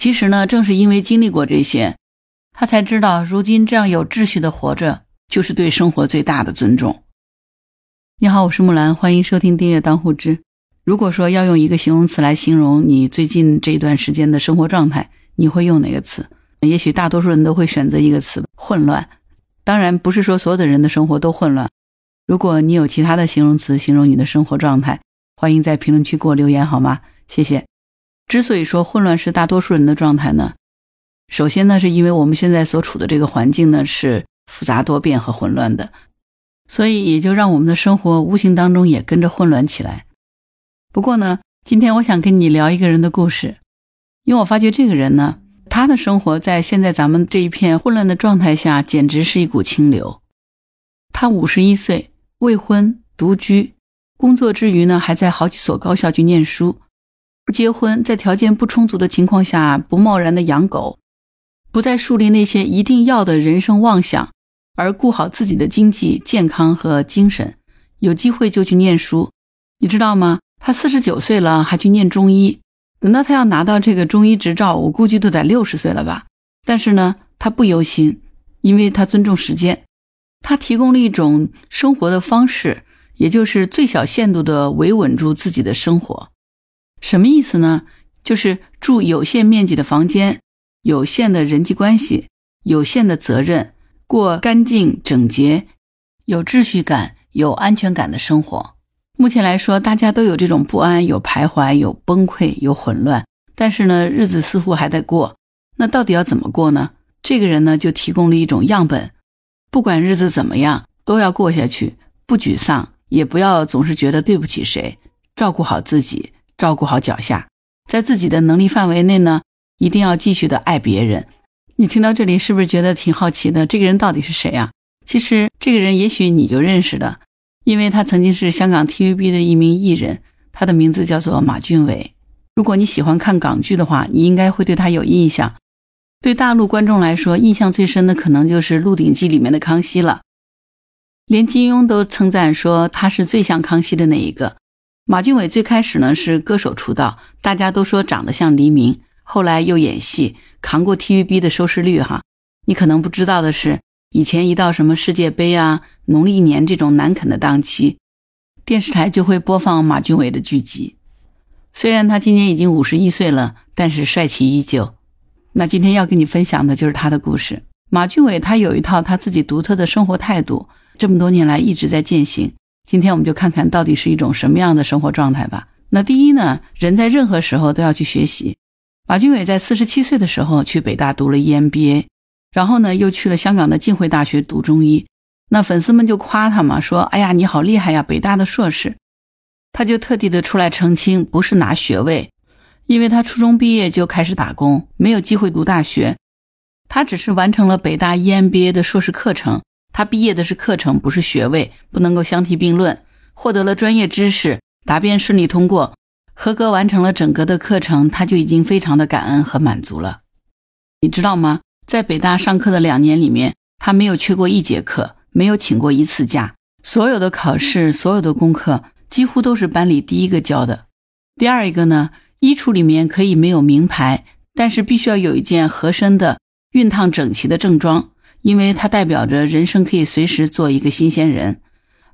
其实呢，正是因为经历过这些，他才知道如今这样有秩序的活着，就是对生活最大的尊重。你好，我是木兰，欢迎收听订阅当户知。如果说要用一个形容词来形容你最近这一段时间的生活状态，你会用哪个词？也许大多数人都会选择一个词：混乱。当然，不是说所有的人的生活都混乱。如果你有其他的形容词形容你的生活状态，欢迎在评论区给我留言，好吗？谢谢。之所以说混乱是大多数人的状态呢，首先呢，是因为我们现在所处的这个环境呢是复杂多变和混乱的，所以也就让我们的生活无形当中也跟着混乱起来。不过呢，今天我想跟你聊一个人的故事，因为我发觉这个人呢，他的生活在现在咱们这一片混乱的状态下，简直是一股清流。他五十一岁，未婚，独居，工作之余呢，还在好几所高校去念书。不结婚，在条件不充足的情况下，不贸然的养狗，不再树立那些一定要的人生妄想，而顾好自己的经济、健康和精神。有机会就去念书，你知道吗？他四十九岁了，还去念中医。等到他要拿到这个中医执照，我估计都得六十岁了吧。但是呢，他不忧心，因为他尊重时间。他提供了一种生活的方式，也就是最小限度的维稳住自己的生活。什么意思呢？就是住有限面积的房间，有限的人际关系，有限的责任，过干净整洁、有秩序感、有安全感的生活。目前来说，大家都有这种不安，有徘徊，有崩溃，有混乱。但是呢，日子似乎还在过。那到底要怎么过呢？这个人呢，就提供了一种样本：不管日子怎么样，都要过下去，不沮丧，也不要总是觉得对不起谁，照顾好自己。照顾好脚下，在自己的能力范围内呢，一定要继续的爱别人。你听到这里是不是觉得挺好奇的？这个人到底是谁啊？其实这个人也许你就认识的，因为他曾经是香港 TVB 的一名艺人，他的名字叫做马俊伟。如果你喜欢看港剧的话，你应该会对他有印象。对大陆观众来说，印象最深的可能就是《鹿鼎记》里面的康熙了，连金庸都称赞说他是最像康熙的那一个。马俊伟最开始呢是歌手出道，大家都说长得像黎明，后来又演戏，扛过 TVB 的收视率哈。你可能不知道的是，以前一到什么世界杯啊、农历年这种难啃的档期，电视台就会播放马俊伟的剧集。虽然他今年已经五十一岁了，但是帅气依旧。那今天要跟你分享的就是他的故事。马俊伟他有一套他自己独特的生活态度，这么多年来一直在践行。今天我们就看看到底是一种什么样的生活状态吧。那第一呢，人在任何时候都要去学习。马俊伟在四十七岁的时候去北大读了 EMBA，然后呢又去了香港的浸会大学读中医。那粉丝们就夸他嘛，说：“哎呀，你好厉害呀，北大的硕士。”他就特地的出来澄清，不是拿学位，因为他初中毕业就开始打工，没有机会读大学。他只是完成了北大 EMBA 的硕士课程。他毕业的是课程，不是学位，不能够相提并论。获得了专业知识，答辩顺利通过，合格完成了整个的课程，他就已经非常的感恩和满足了。你知道吗？在北大上课的两年里面，他没有缺过一节课，没有请过一次假，所有的考试，所有的功课，几乎都是班里第一个交的。第二一个呢，衣橱里面可以没有名牌，但是必须要有一件合身的、熨烫整齐的正装。因为它代表着人生可以随时做一个新鲜人。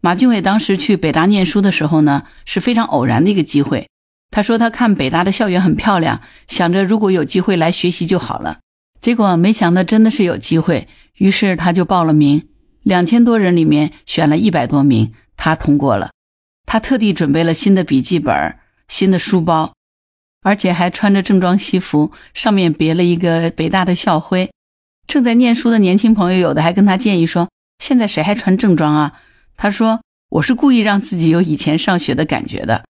马俊伟当时去北大念书的时候呢，是非常偶然的一个机会。他说他看北大的校园很漂亮，想着如果有机会来学习就好了。结果没想到真的是有机会，于是他就报了名。两千多人里面选了一百多名，他通过了。他特地准备了新的笔记本、新的书包，而且还穿着正装西服，上面别了一个北大的校徽。正在念书的年轻朋友，有的还跟他建议说：“现在谁还穿正装啊？”他说：“我是故意让自己有以前上学的感觉的。”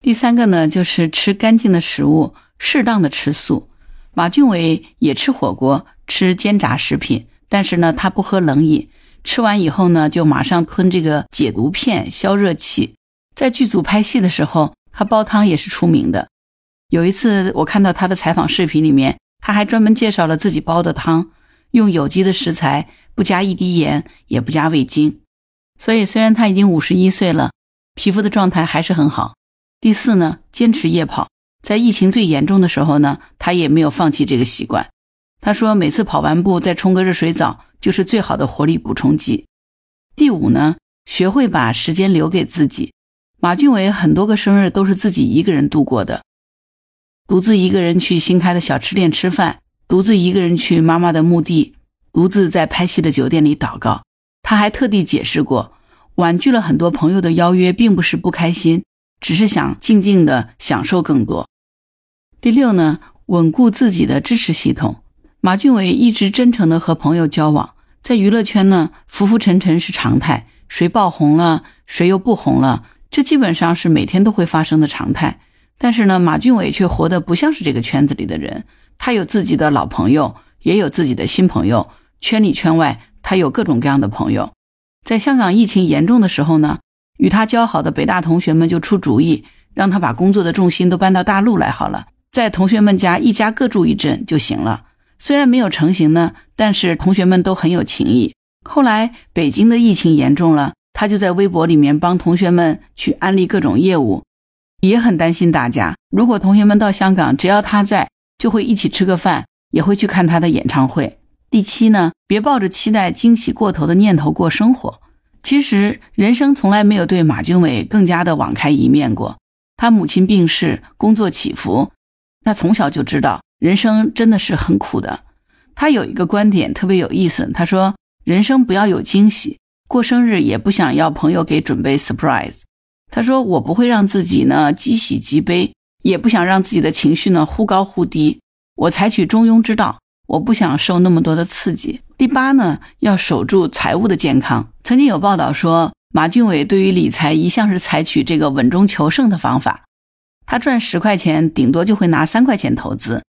第三个呢，就是吃干净的食物，适当的吃素。马俊伟也吃火锅，吃煎炸食品，但是呢，他不喝冷饮。吃完以后呢，就马上吞这个解毒片消热气。在剧组拍戏的时候，他煲汤也是出名的。有一次我看到他的采访视频里面。他还专门介绍了自己煲的汤，用有机的食材，不加一滴盐，也不加味精。所以虽然他已经五十一岁了，皮肤的状态还是很好。第四呢，坚持夜跑，在疫情最严重的时候呢，他也没有放弃这个习惯。他说，每次跑完步再冲个热水澡，就是最好的活力补充剂。第五呢，学会把时间留给自己。马俊伟很多个生日都是自己一个人度过的，独自一个人去新开的小吃店吃饭，独自一个人去妈妈的墓地，独自在拍戏的酒店里祷告。他还特地解释过，婉拒了很多朋友的邀约，并不是不开心，只是想静静的享受更多。第六呢，稳固自己的支持系统。马俊伟一直真诚的和朋友交往，在娱乐圈呢，浮浮沉沉是常态，谁爆红了，谁又不红了。这基本上是每天都会发生的常态，但是呢，马俊伟却活得不像是这个圈子里的人。他有自己的老朋友，也有自己的新朋友，圈里圈外，他有各种各样的朋友。在香港疫情严重的时候呢，与他交好的北大同学们就出主意，让他把工作的重心都搬到大陆来好了，在同学们家一家各住一阵就行了。虽然没有成型呢，但是同学们都很有情谊。后来北京的疫情严重了。他就在微博里面帮同学们去安利各种业务，也很担心大家。如果同学们到香港，只要他在，就会一起吃个饭，也会去看他的演唱会。第七呢，别抱着期待惊喜过头的念头过生活。其实人生从来没有对马俊伟更加的网开一面过。他母亲病逝，工作起伏，他从小就知道人生真的是很苦的。他有一个观点特别有意思，他说：“人生不要有惊喜。”过生日也不想要朋友给准备 surprise，他说我不会让自己呢极喜极悲，也不想让自己的情绪呢忽高忽低，我采取中庸之道，我不想受那么多的刺激。第八呢，要守住财务的健康。曾经有报道说，马俊伟对于理财一向是采取这个稳中求胜的方法，他赚十块钱，顶多就会拿三块钱投资。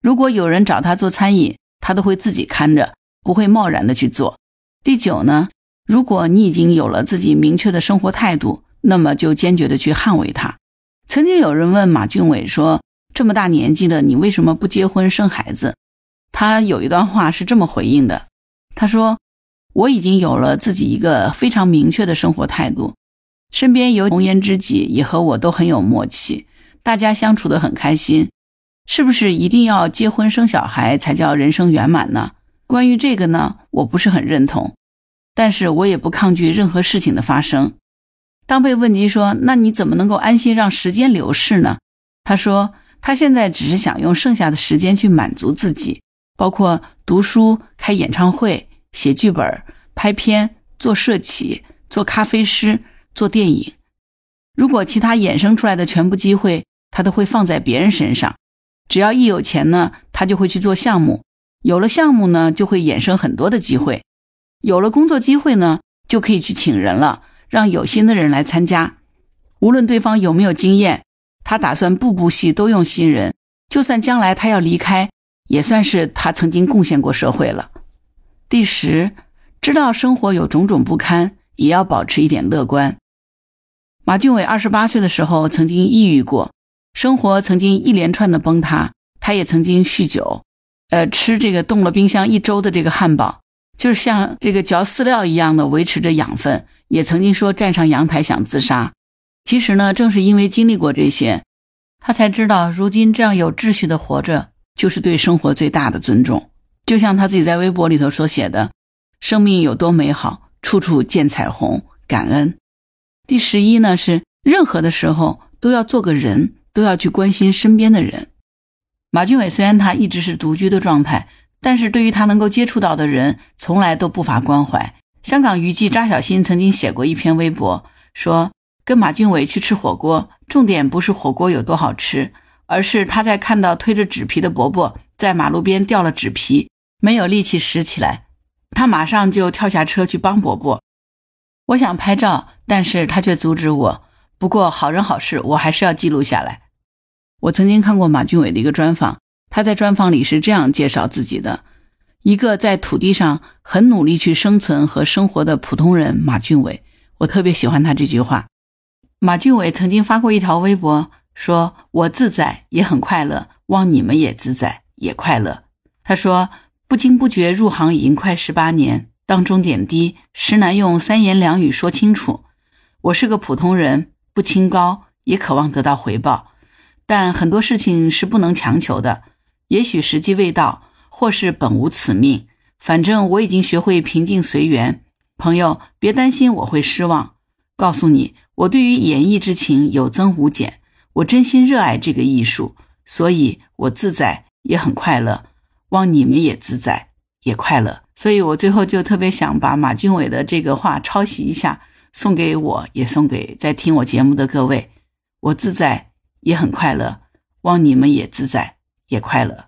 如果有人找他做餐饮，他都会自己看着，不会贸然的去做。第九呢？如果你已经有了自己明确的生活态度，那么就坚决的去捍卫它。曾经有人问马俊伟说：“这么大年纪了，你为什么不结婚生孩子？”他有一段话是这么回应的：“他说，我已经有了自己一个非常明确的生活态度，身边有红颜知己，也和我都很有默契，大家相处的很开心。是不是一定要结婚生小孩才叫人生圆满呢？关于这个呢，我不是很认同。”但是我也不抗拒任何事情的发生。当被问及说：“那你怎么能够安心让时间流逝呢？”他说：“他现在只是想用剩下的时间去满足自己，包括读书、开演唱会、写剧本、拍片、做设企、做咖啡师、做电影。如果其他衍生出来的全部机会，他都会放在别人身上。只要一有钱呢，他就会去做项目。有了项目呢，就会衍生很多的机会。”有了工作机会呢，就可以去请人了，让有心的人来参加。无论对方有没有经验，他打算步步戏都用新人。就算将来他要离开，也算是他曾经贡献过社会了。第十，知道生活有种种不堪，也要保持一点乐观。马俊伟二十八岁的时候曾经抑郁过，生活曾经一连串的崩塌，他也曾经酗酒，呃，吃这个冻了冰箱一周的这个汉堡。就是像这个嚼饲料一样的维持着养分，也曾经说站上阳台想自杀。其实呢，正是因为经历过这些，他才知道如今这样有秩序的活着，就是对生活最大的尊重。就像他自己在微博里头所写的：“生命有多美好，处处见彩虹，感恩。”第十一呢，是任何的时候都要做个人，都要去关心身边的人。马俊伟虽然他一直是独居的状态。但是对于他能够接触到的人，从来都不乏关怀。香港娱记扎小新曾经写过一篇微博，说跟马俊伟去吃火锅，重点不是火锅有多好吃，而是他在看到推着纸皮的伯伯在马路边掉了纸皮，没有力气拾起来，他马上就跳下车去帮伯伯。我想拍照，但是他却阻止我。不过好人好事，我还是要记录下来。我曾经看过马俊伟的一个专访。他在专访里是这样介绍自己的：一个在土地上很努力去生存和生活的普通人马俊伟。我特别喜欢他这句话。马俊伟曾经发过一条微博，说我自在也很快乐，望你们也自在也快乐。他说：不经不觉入行已经快十八年，当中点滴实难用三言两语说清楚。我是个普通人，不清高，也渴望得到回报。但很多事情是不能强求的。也许时机未到，或是本无此命。反正我已经学会平静随缘。朋友，别担心我会失望。告诉你，我对于演艺之情有增无减。我真心热爱这个艺术，所以我自在也很快乐。望你们也自在也快乐。所以我最后就特别想把马俊伟的这个话抄袭一下，送给我，也送给在听我节目的各位。我自在也很快乐，望你们也自在也快乐。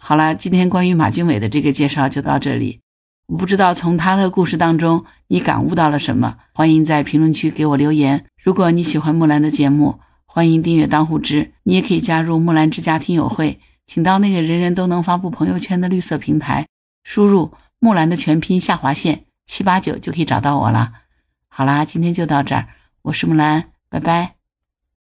好了，今天关于马俊伟的这个介绍就到这里。我不知道从他的故事当中你感悟到了什么，欢迎在评论区给我留言。如果你喜欢木兰的节目，欢迎订阅当户知，你也可以加入木兰之家听友会，请到那个人人都能发布朋友圈的绿色平台，输入木兰的全拼下划线七八九就可以找到我了。好啦，今天就到这儿，我是木兰，拜拜。